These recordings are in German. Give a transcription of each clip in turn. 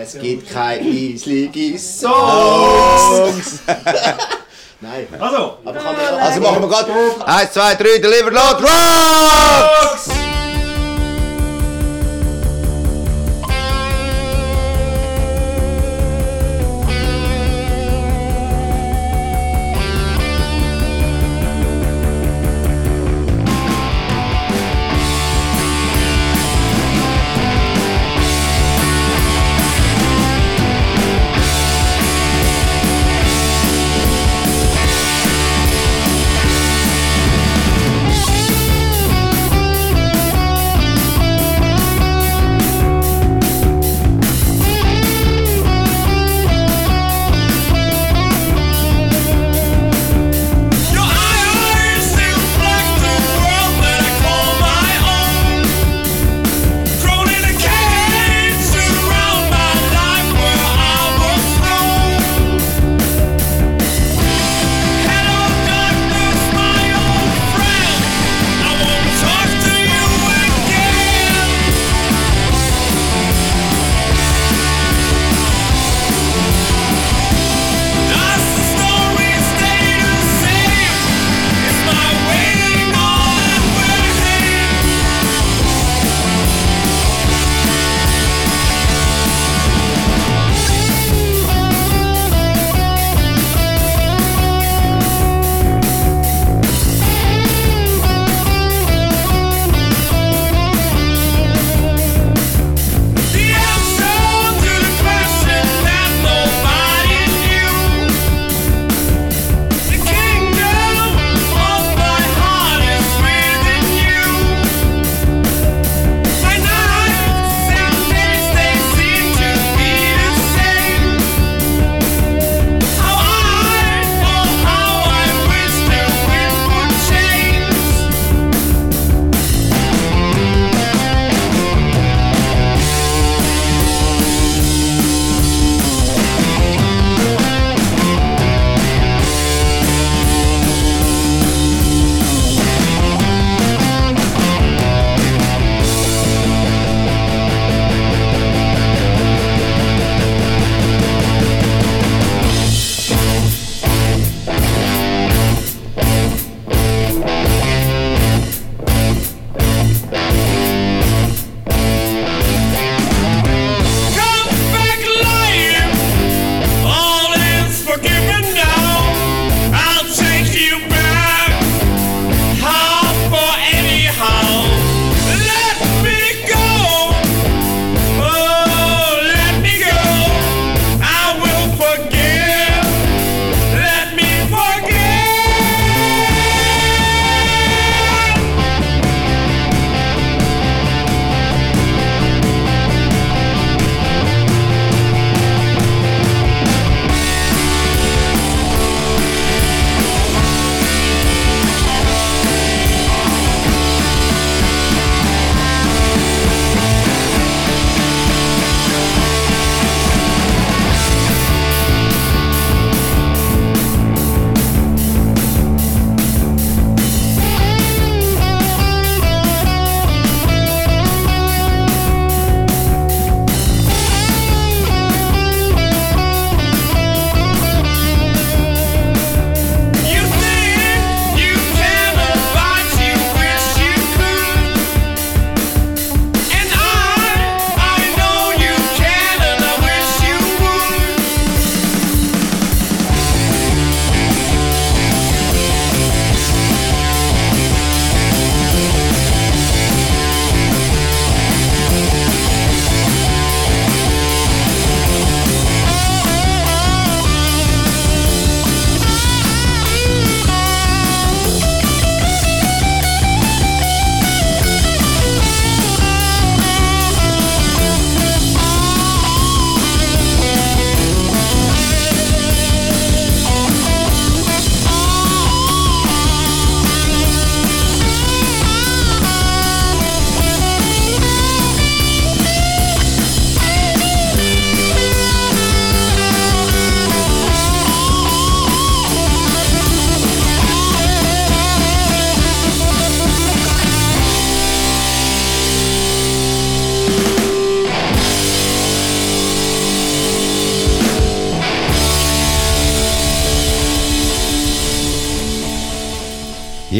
Es gibt keine eislige Songs. Nein. Also, Aber kann ich Also machen wir gerade 1, 2, 3, Deliver Load Rocks!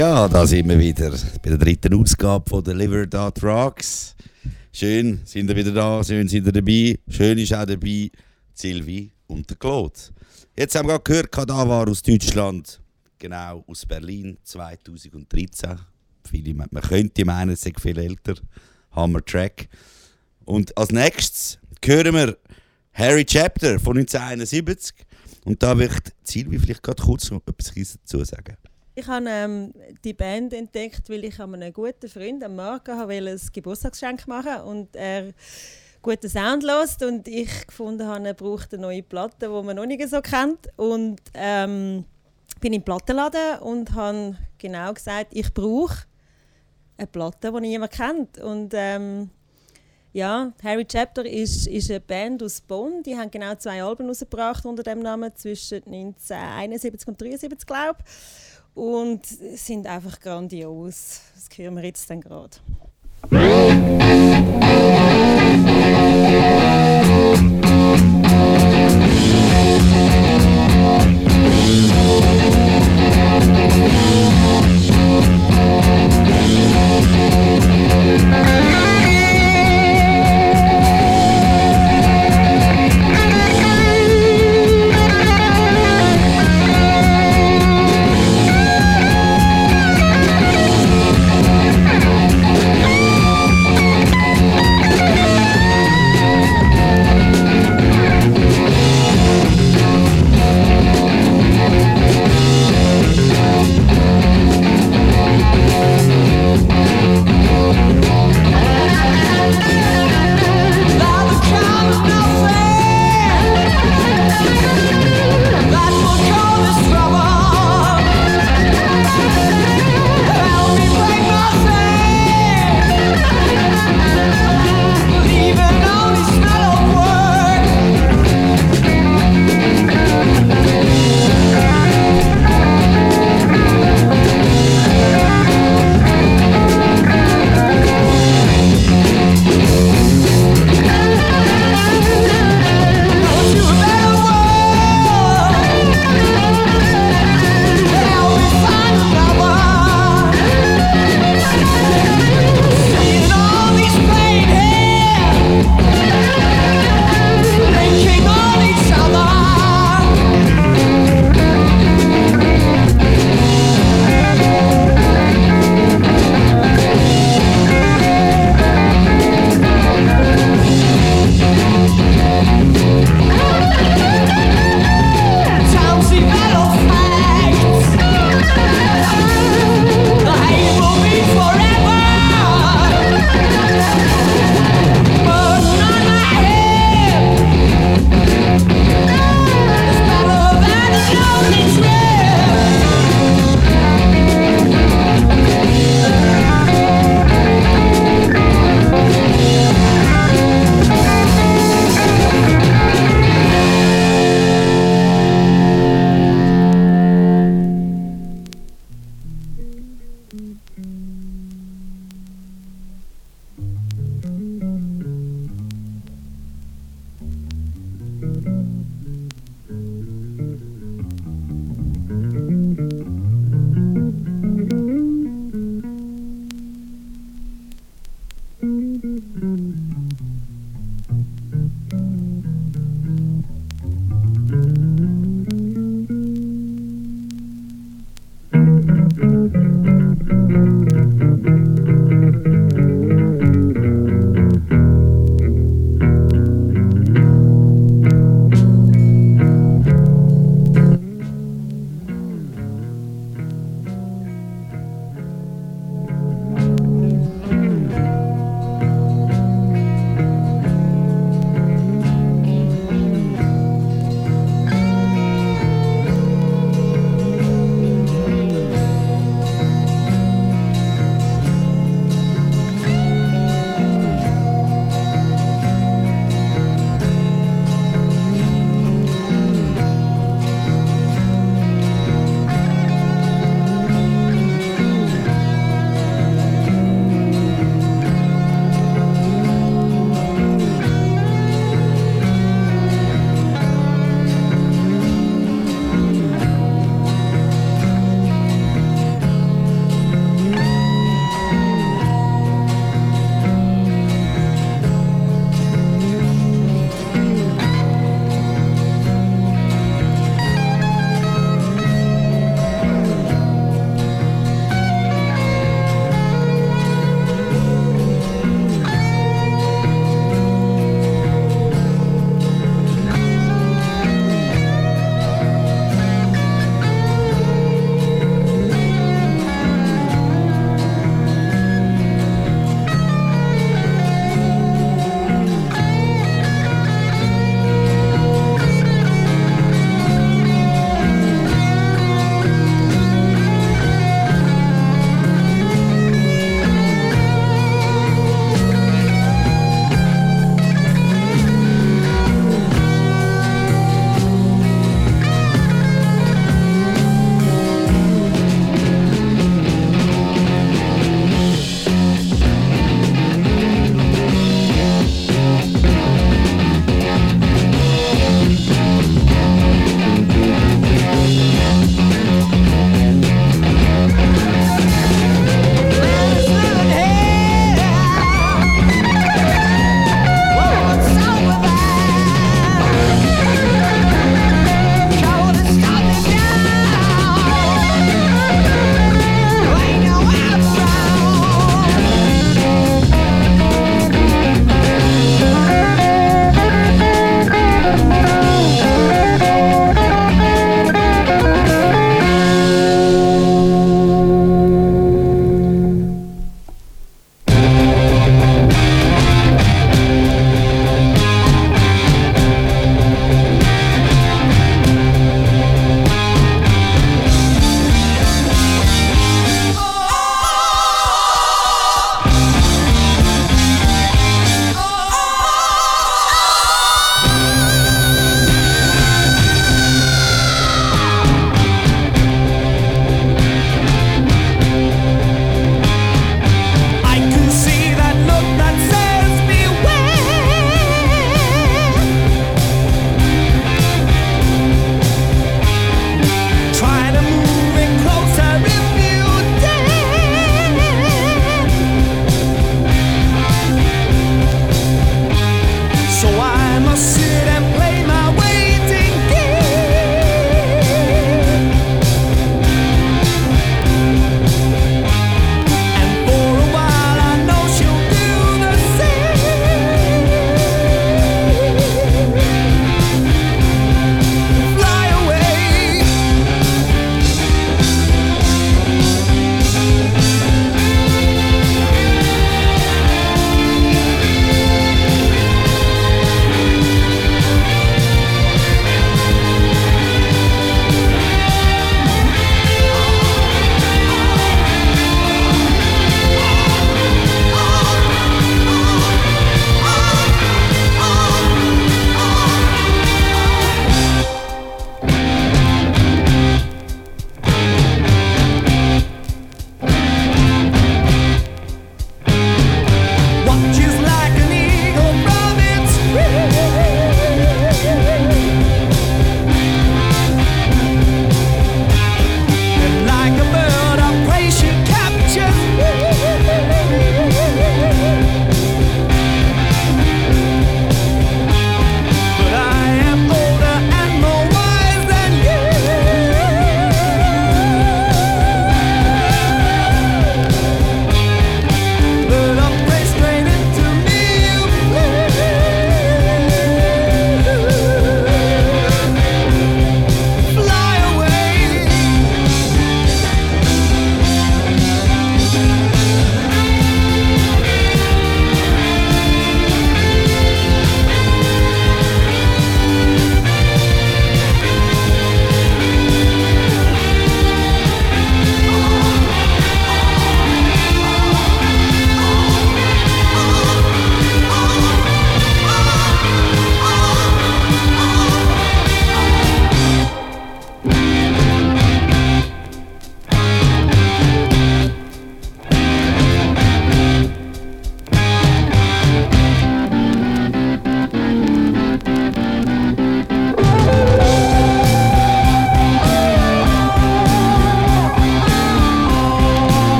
Ja, da sind wir wieder bei der dritten Ausgabe von Deliver That Rocks. Schön sind ihr wieder da, schön sind ihr dabei. Schön ist auch dabei Silvi und der Claude. Jetzt haben wir gerade gehört, Kadaver aus Deutschland, genau aus Berlin 2013. Viele, man könnte meinen, es sei viel älter. Hammer Track. Und als nächstes hören wir Harry Chapter von 1971. Und da möchte Silvi vielleicht gerade kurz etwas dazu sagen. Ich habe ähm, die Band entdeckt, weil ich einem guten Freund, am Marco, ein Geburtstagsgeschenk machen und er guten Sound lässt und ich gefunden habe, er braucht eine neue Platte, die man noch nicht so kennt und ähm, bin im Plattenladen und habe genau gesagt, ich brauche eine Platte, die niemand kennt und ähm, ja, Harry Chapter ist, ist eine Band aus Bonn. Die haben genau zwei Alben rausgebracht unter dem Namen zwischen 1971 und 1973, glaube ich. Und sind einfach grandios. Das hören wir jetzt dann gerade.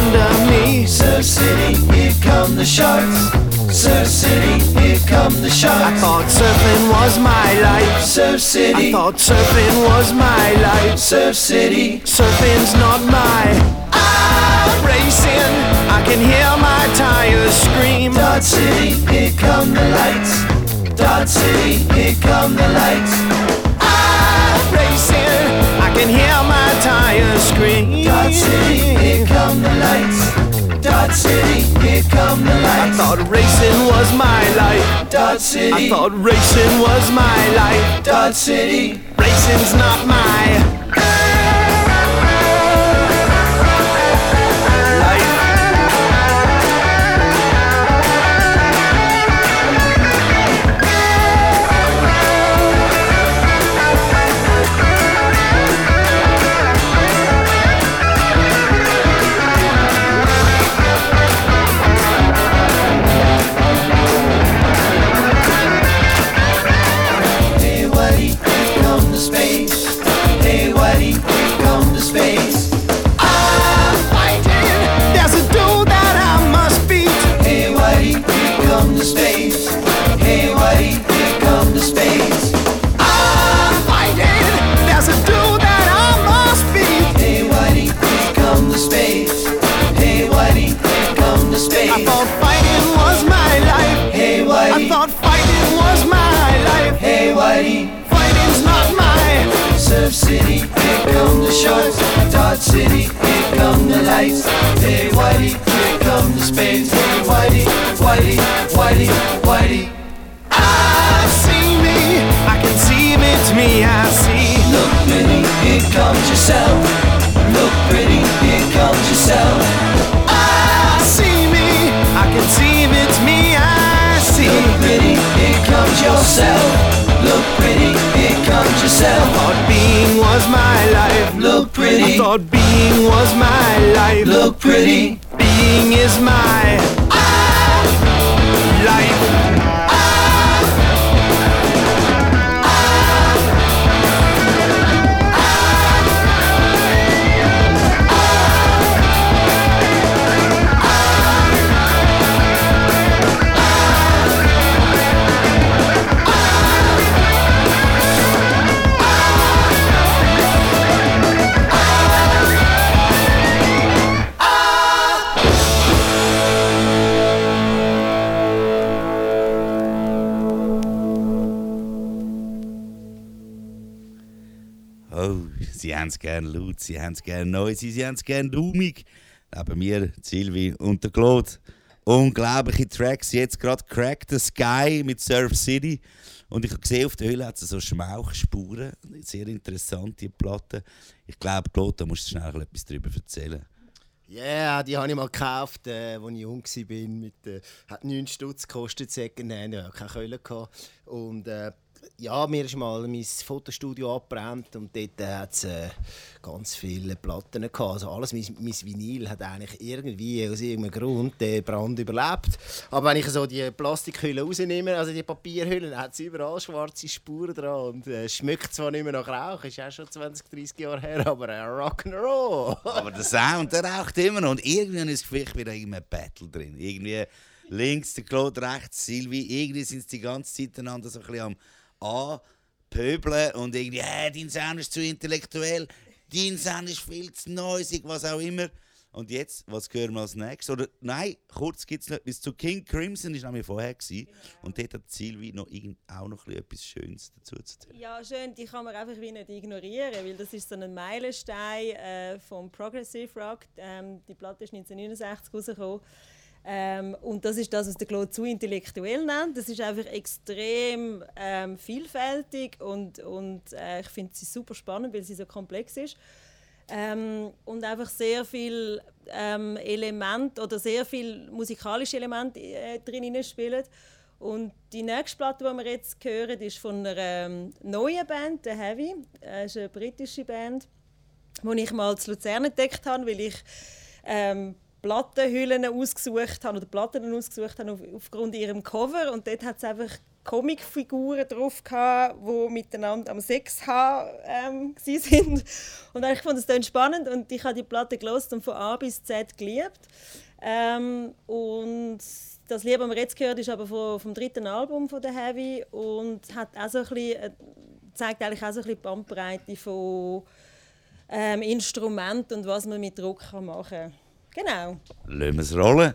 Under me. Surf City, here come the sharks. Surf City, here come the sharks. I thought surfing was my life. Surf I City, thought surfing was my life. Surf City, Surfing's not my. I'm racing. I can hear my tires scream. Dot City, here come the lights. Dot City, here come the lights. I'm racing. I can hear my tires scream. Dot City, here come the lights. Dot City, here come the lights. I thought racing was my life. Dot I City, thought racing was my life. Dot City, Racing's not my Whitey, Fighting's not my. Surf City, here come the sharks. Dot City, here come the lights. Hey Whitey, here come the spades. Hey Whitey, Whitey, Whitey, Whitey. I see me. I can see it's me. I see. Look pretty, here comes yourself. Look pretty, here comes yourself. I see me. I can see it's me. I see. Look pretty, here comes yourself. Pretty, here comes yourself. Thought being was my life. Look I pretty, thought being was my life. look pretty. Being is my life. Haben es gerne laut, sie haben es gerne neu, sie haben es gerne dumig. Neben mir Silvi und der Claude. Unglaubliche Tracks. Jetzt gerade Crack the Sky mit Surf City. Und ich habe gesehen, auf der Höhle hat es so Schmauchspuren. Sehr interessant, die Platte. Ich glaube, Claude, da musst du schnell etwas darüber erzählen. Ja, yeah, die habe ich mal gekauft, äh, als ich jung war. Mit, äh, hat 9 Stutz gekostet, Secondhand, ja, keine Keule. Und äh, ja, mir ist mal mein Fotostudio abgebrannt und dort hat es äh, ganz viele Platten gehabt. Also alles, mein, mein Vinyl hat eigentlich irgendwie aus irgendeinem Grund den Brand überlebt. Aber wenn ich so die Plastikhülle rausnehme, also die Papierhüllen, hat es überall schwarze Spuren dran und äh, schmeckt zwar nicht mehr nach Rauch, ist auch schon 20, 30 Jahre her, aber äh, Rock'n'Roll. Aber der Sound, der raucht immer noch. Und irgendwie habe ich das Gefühl, ich bin da in einem Battle drin. Irgendwie links der Claude, rechts Silvi. Irgendwie sind sie die ganze Zeit einander so ein bisschen am anpöbeln und irgendwie, äh, dein Sound ist zu intellektuell, dein Sound ist viel zu neusig, was auch immer. Und jetzt, was hören wir als nächstes? Oder nein, kurz gibt es noch etwas zu King Crimson, ist nämlich vorher gewesen. Und dort hat Silvi noch irgend, auch noch etwas Schönes dazu zu erzählen. Ja, schön, die kann man einfach wie nicht ignorieren, weil das ist so ein Meilenstein äh, vom Progressive Rock. Ähm, die Platte ist 1969 rausgekommen. Ähm, und das ist das, was der Claude zu intellektuell nennt. Das ist einfach extrem ähm, vielfältig und, und äh, ich finde sie super spannend, weil sie so komplex ist. Ähm, und einfach sehr viel ähm, Element oder sehr viel musikalische Elemente äh, drin spielen. Und die nächste Platte, die wir jetzt hören, ist von einer ähm, neuen Band, The Heavy. Äh, ist eine britische Band. wo ich mal zu Luzern entdeckt habe, weil ich ähm, Plattenhüllen ausgesucht habe oder Platten ausgesucht habe auf, aufgrund ihrem Cover. Und dort hat es einfach Comicfiguren drauf gehabt, die miteinander am Sex haben ähm, sind. Und ich fand dann spannend und ich habe die Platte gelost und von A bis Z geliebt. Ähm, und das Lied, das wir jetzt gehört, ist aber vom, vom dritten Album von der Heavy und hat auch so ein bisschen, äh, zeigt eigentlich auch so ein bisschen die Bandbreite von ähm, Instrument und was man mit Druck machen kann. Genau. Lassen wir es rollen.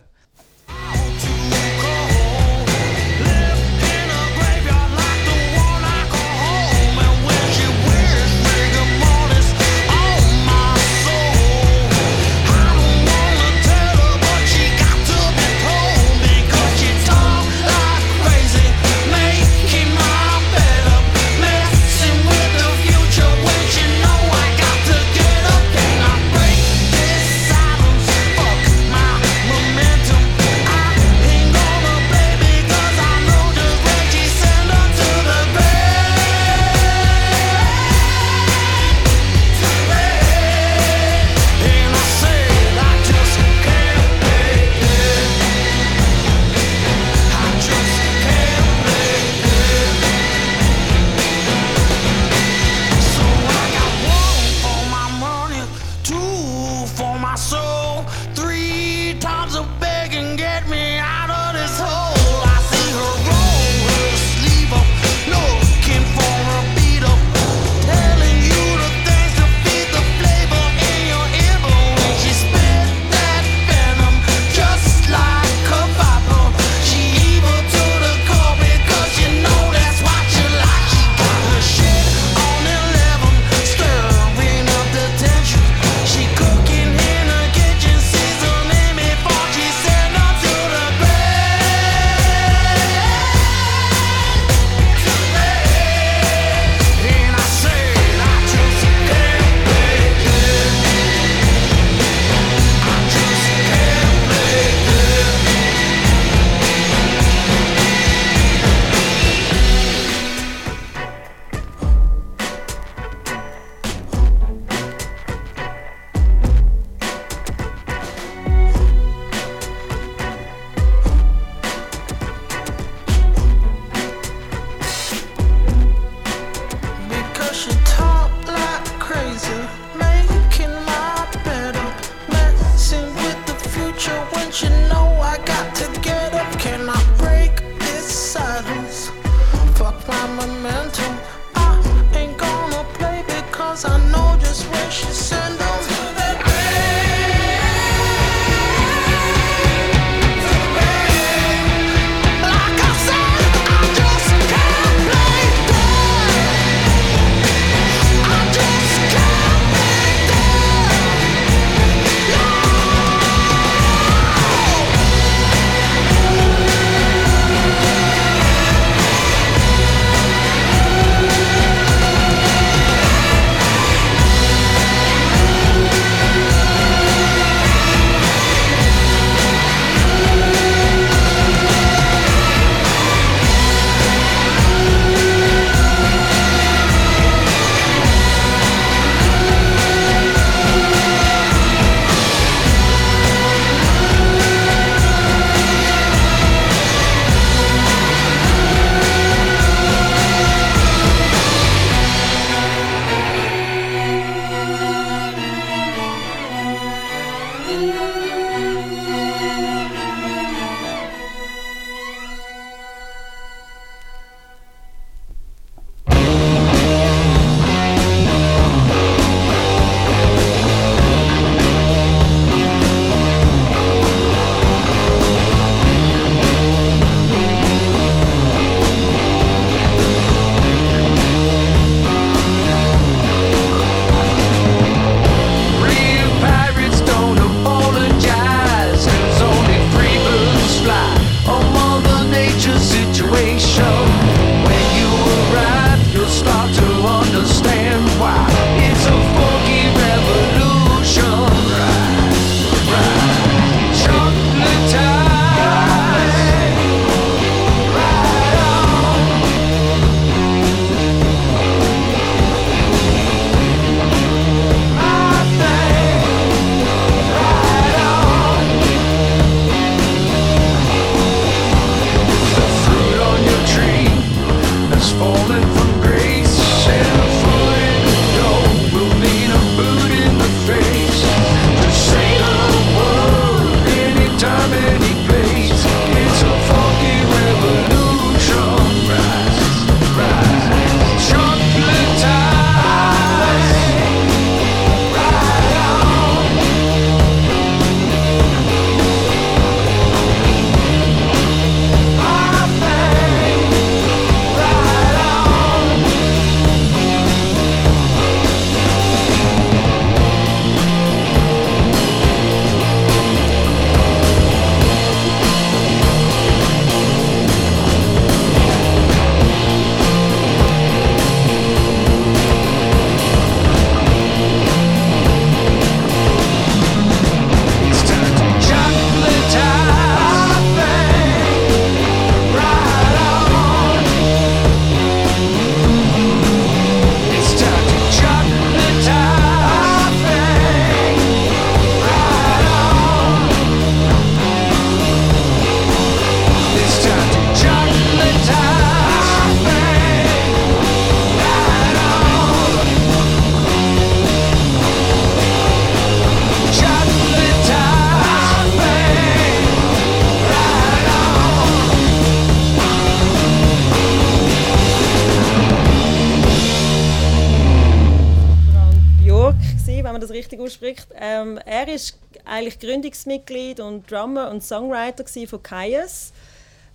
Eigentlich Gründungsmitglied und Drummer und Songwriter von Kaius.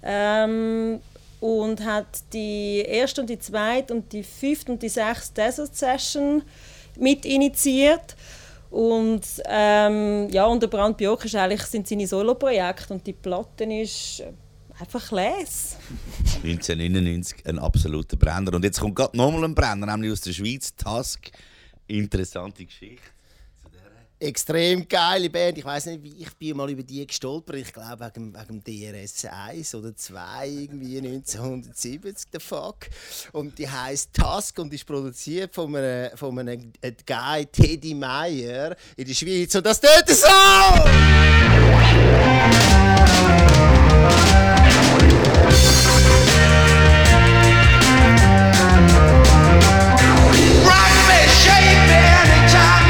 Ähm, und hat die erste und die zweite und die fünfte und die sechste Desert Session mit initiiert. Und ähm, ja, und der Brand Björk ist eigentlich sind seine Soloprojekte und die Platte ist einfach les. 1999 ein absoluter Brenner. Und jetzt kommt gerade nochmal ein Brenner, nämlich aus der Schweiz, Task. Interessante Geschichte. Extrem geile Band. Ich weiß nicht, wie ich bin mal über die gestolpert. Ich glaube wegen, wegen DRS 1 oder 2 irgendwie 1970 the fuck. Und die heißt Task und ist produziert von einem, von einem Guy Teddy Meyer in der Schweiz. Und das tut so! Rock me, shake me anytime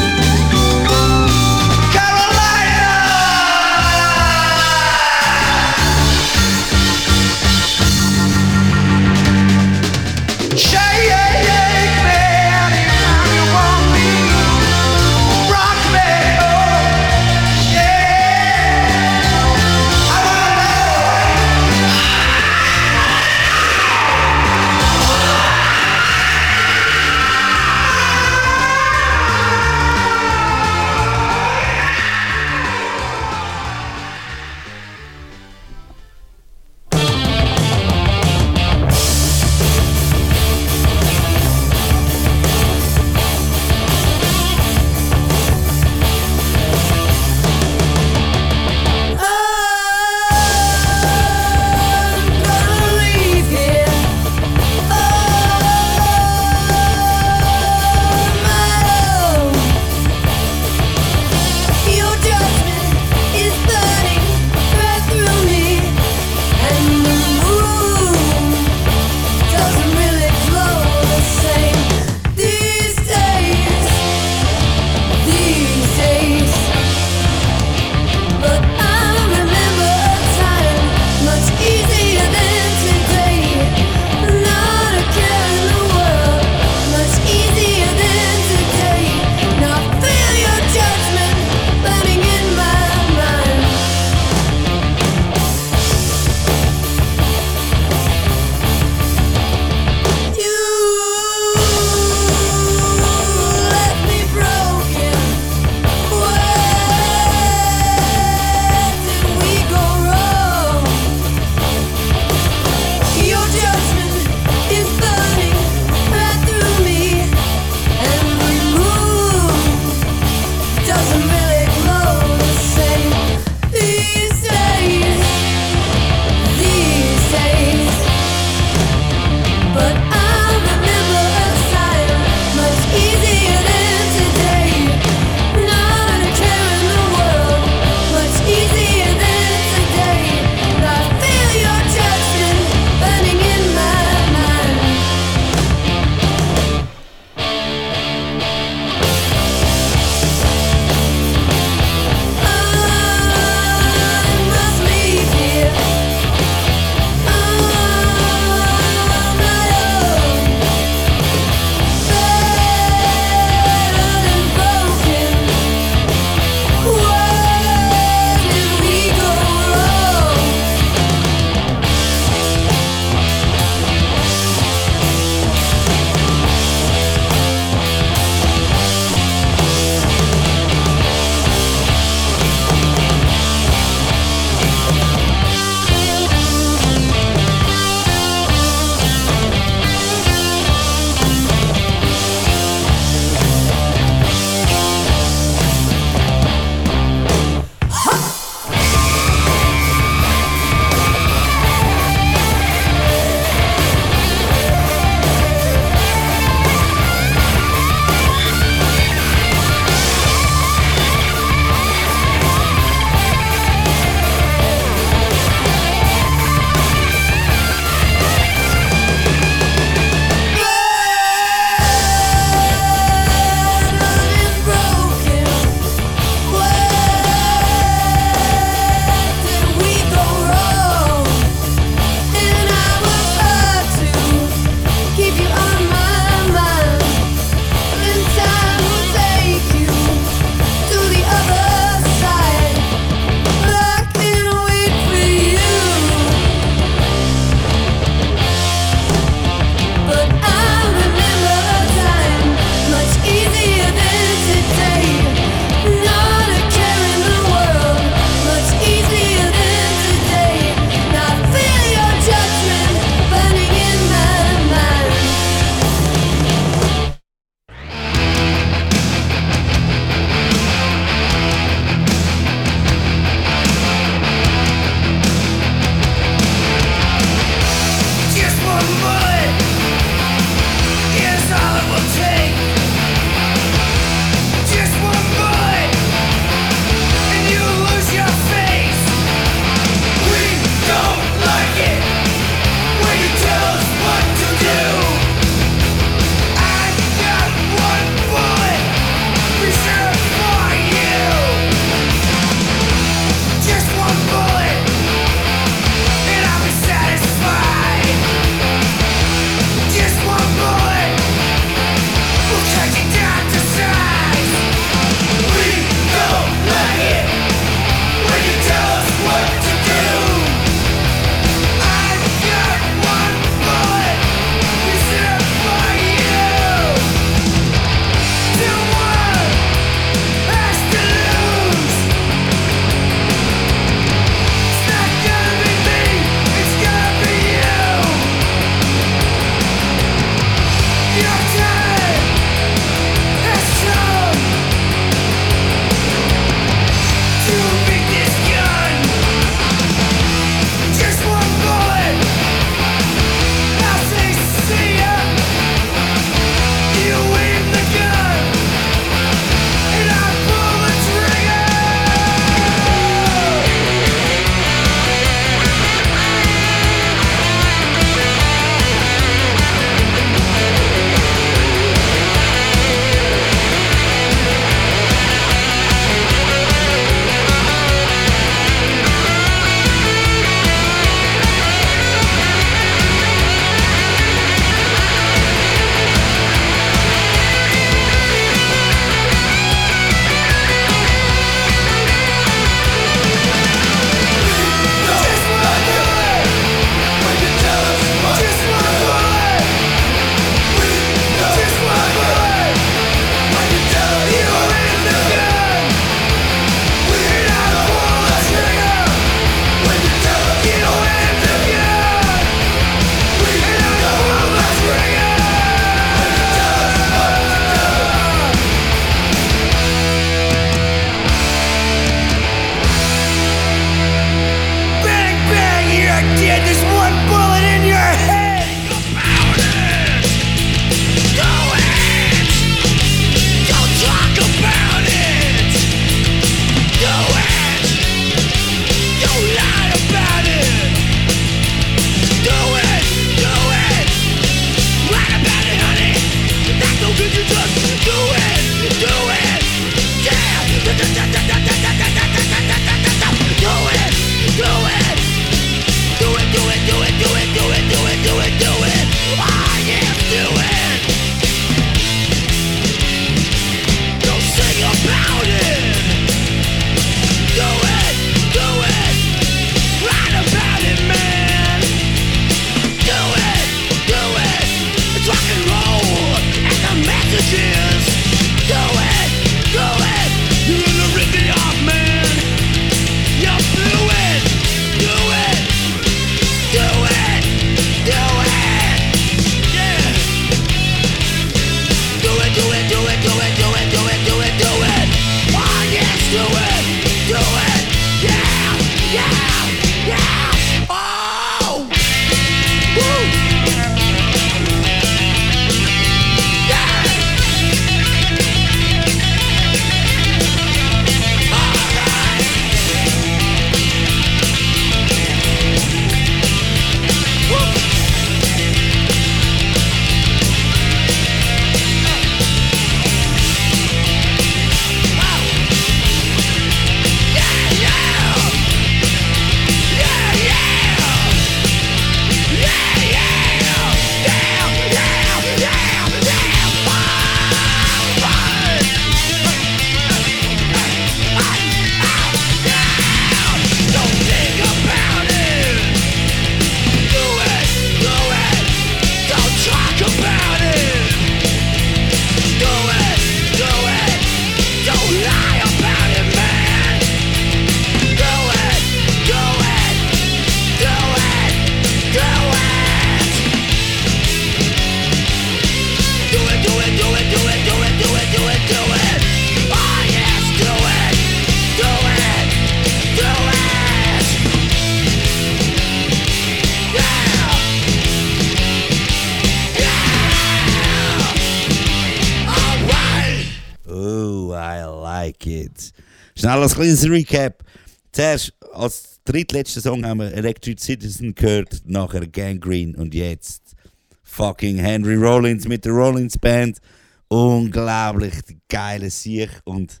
Schnell als kleines Recap. Zuerst als drittletzten Song haben wir Electric Citizen gehört, nachher Gangrene und jetzt fucking Henry Rollins mit der Rollins Band. Unglaublich geile Sieg und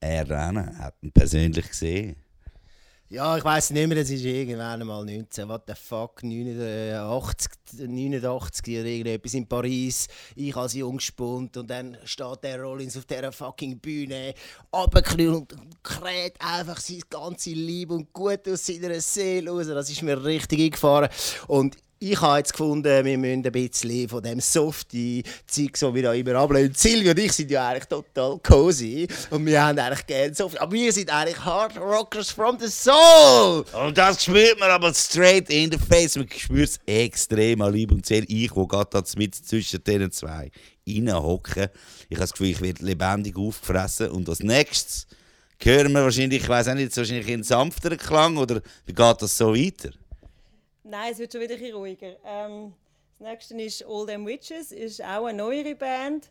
er hat ihn persönlich gesehen. Ja, ich weiß nicht mehr, das ist irgendwann mal 19, what the fuck, 89, 89 oder irgendetwas in Paris. Ich als Jungspund und dann steht der Rollins auf dieser fucking Bühne, runtergeknüllt und kräht einfach sein ganzes Liebe und Gut aus seiner Seele raus. Das ist mir richtig eingefahren. Und ich habe jetzt gefunden, wir müssen ein bisschen von dem softy Zeug so wieder immer ablehnen. Silvia und ich sind ja eigentlich total cozy und wir haben eigentlich gerne Soft. Aber wir sind eigentlich Hard Rockers from the Soul. Und das spürt man aber straight in the face. Man spürt es extrem an Liebe und Seele. Ich, wo gerade da mit zwischen diesen zwei reinhocken. Ich habe das Gefühl, ich werde lebendig aufgefressen. Und als nächstes hören wir wahrscheinlich, ich weiß auch nicht, wahrscheinlich einen sanfteren Klang oder wie geht das so weiter? Nein, es wird schon wieder ein bisschen ruhiger. Ähm, das nächste ist All Them Witches, ist auch eine neuere Band,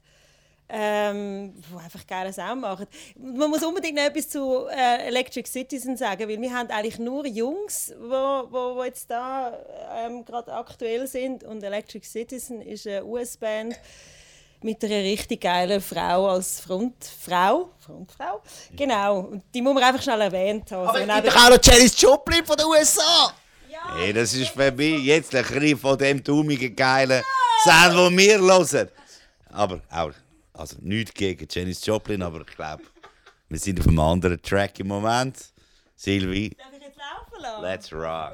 ähm, die einfach geile Sound machen. Man muss unbedingt noch etwas zu äh, Electric Citizen sagen, weil wir haben eigentlich nur Jungs, wo, wo, wo jetzt da ähm, gerade aktuell sind und Electric Citizen ist eine US-Band mit einer richtig geilen Frau als Frontfrau. Frontfrau? Genau, und die muss man einfach schnell erwähnt haben. Aber So es gibt doch auch noch Janis Joplin von den USA. Hey, das ist mich jetzt ein bisschen von dem dummigen, geilen Sound, den wir hören. Aber auch, also nichts gegen Janis Joplin, aber ich glaube, wir sind auf einem anderen Track im Moment. Sylvie, Darf ich jetzt laufen lassen? let's rock.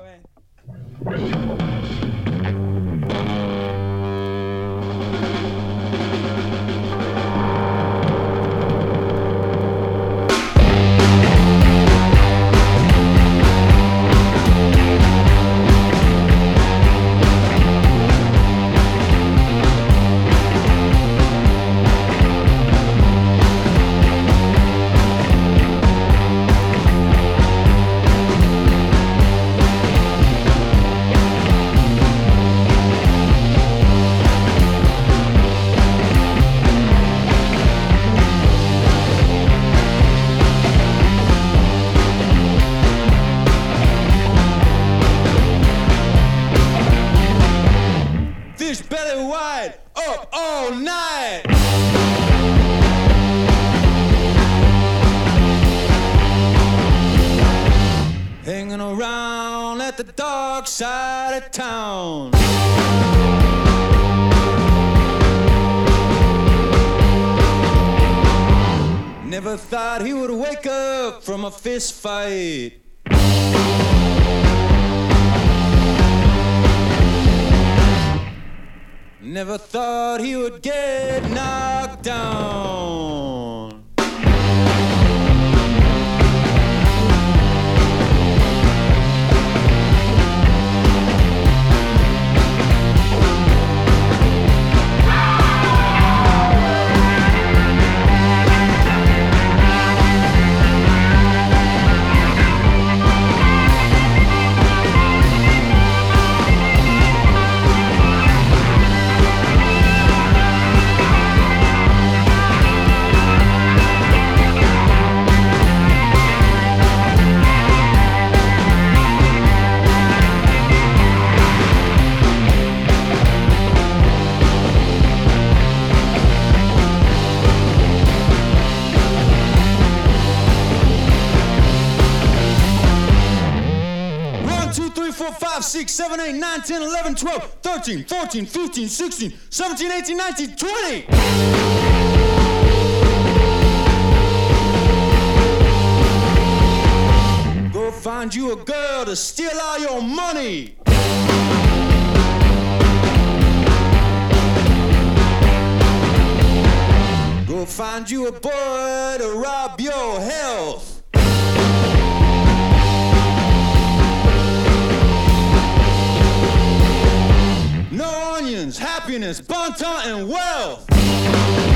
14, 15, 16, 17, 18, 19, 20. Go find you a girl to steal all your money. Go find you a boy to rob your health. happiness, bon and wealth.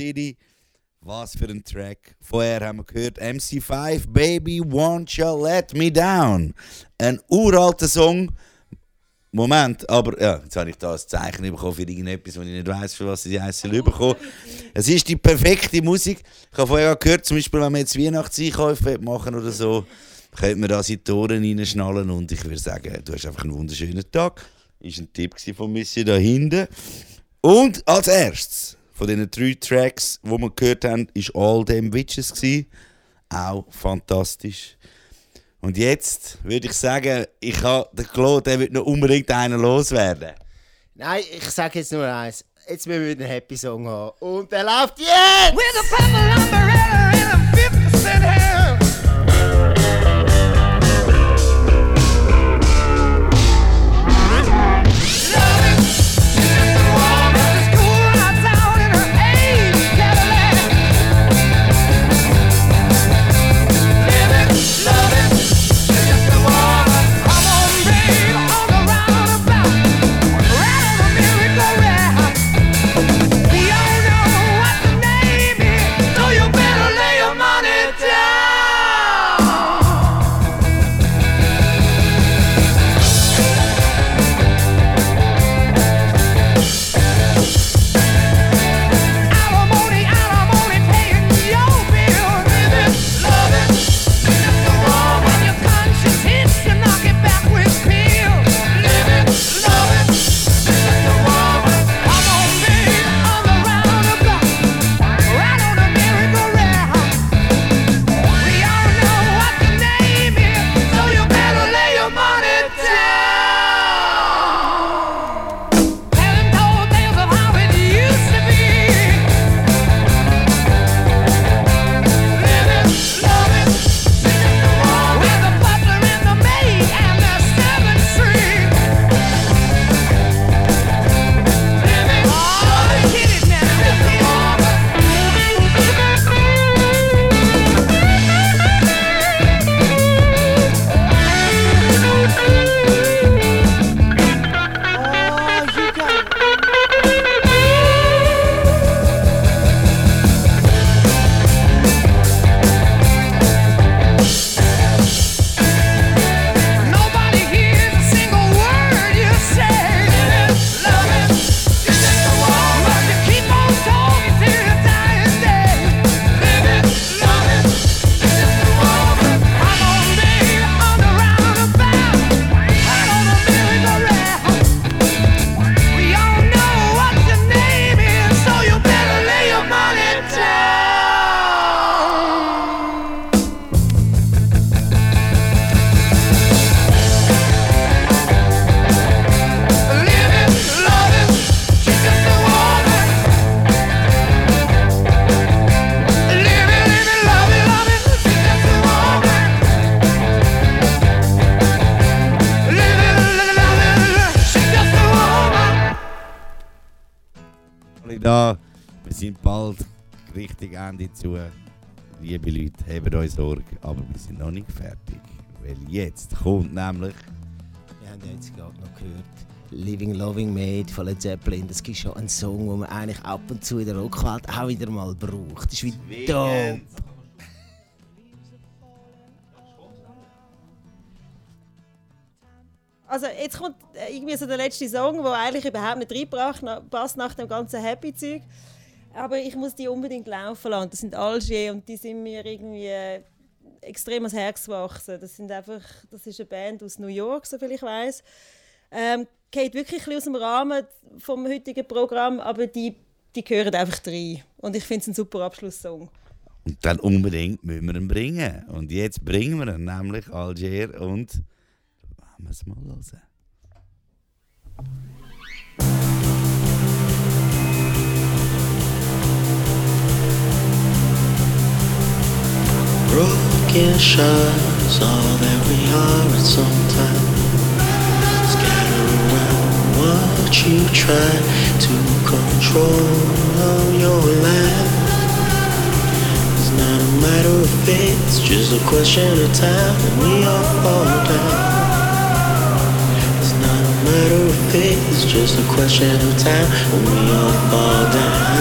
City. Was für ein Track. Vorher haben wir gehört MC5, Baby Won't You Let Me Down. Ein uralter Song. Moment, aber ja, jetzt habe ich da ein Zeichen bekommen für irgendetwas, wo ich nicht weiß, für was ich heiße bekommen. Es ist die perfekte Musik. Ich habe vorher gehört, zum Beispiel, wenn wir jetzt Weihnachtseinkäufe machen oder so, könnte man da in die Ohren reinschnallen und ich würde sagen, du hast einfach einen wunderschönen Tag. Ist ein Tipp von Missy da hinten. Und als erstes von diesen drei Tracks, die wir gehört haben, ist All Them Witches gewesen. Auch fantastisch. Und jetzt würde ich sagen, ich habe den Claude, der wird noch unbedingt einen loswerden. Nein, ich sage jetzt nur eins. Jetzt müssen wir wieder einen Happy Song haben. Und der läuft jetzt! With a purple umbrella and a 50 cent hand. Liebe Leute, habt euch Sorge, aber wir sind noch nicht fertig. Weil jetzt kommt nämlich Wir haben ja jetzt gerade noch gehört. Living Loving Made von Led Zeppelin. Das ist schon ein Song, den man eigentlich ab und zu in der Rockwelt auch wieder mal braucht. Das ist wie dope. Also jetzt kommt irgendwie so der letzte Song, der eigentlich überhaupt nicht reinbracht, na- passt nach dem ganzen Happy-Zeug. Aber ich muss die unbedingt laufen lassen. Das sind Algier und die sind mir irgendwie äh, extrem ans Herz gewachsen. Das, sind einfach, das ist eine Band aus New York, soviel ich weiß. Ähm, geht wirklich ein aus dem Rahmen vom heutigen Programm, aber die, die gehören einfach rein. Und ich finde es ein super Abschlusssong. Und dann unbedingt müssen wir ihn bringen. Und jetzt bringen wir ihn, nämlich Algier und. Wollen wir es mal hören? Broken shards, all that we are at some time. Scatter around what you try to control on your life. It's not a matter of fate, it's just a question of time, and we all fall down. It's not a matter of fate, it's just a question of time, and we all fall down.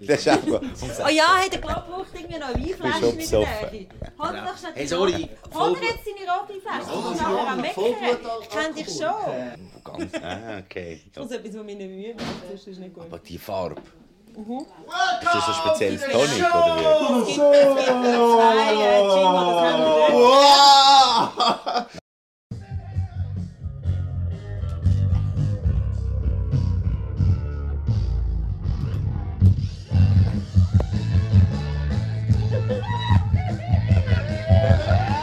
Das ist einfach. Oh ja, hat der Klappwuchting mir noch Weinflaschen mitgenommen. Hat er doch schon Hey, sorry. Hat er jetzt seine rote Flasche? Dich schon. Ganz, ah, okay. Ich muss etwas, was mühe ist. Aber die Farbe. Mhm. Ist so speziell Tonic oder wie? Yeah.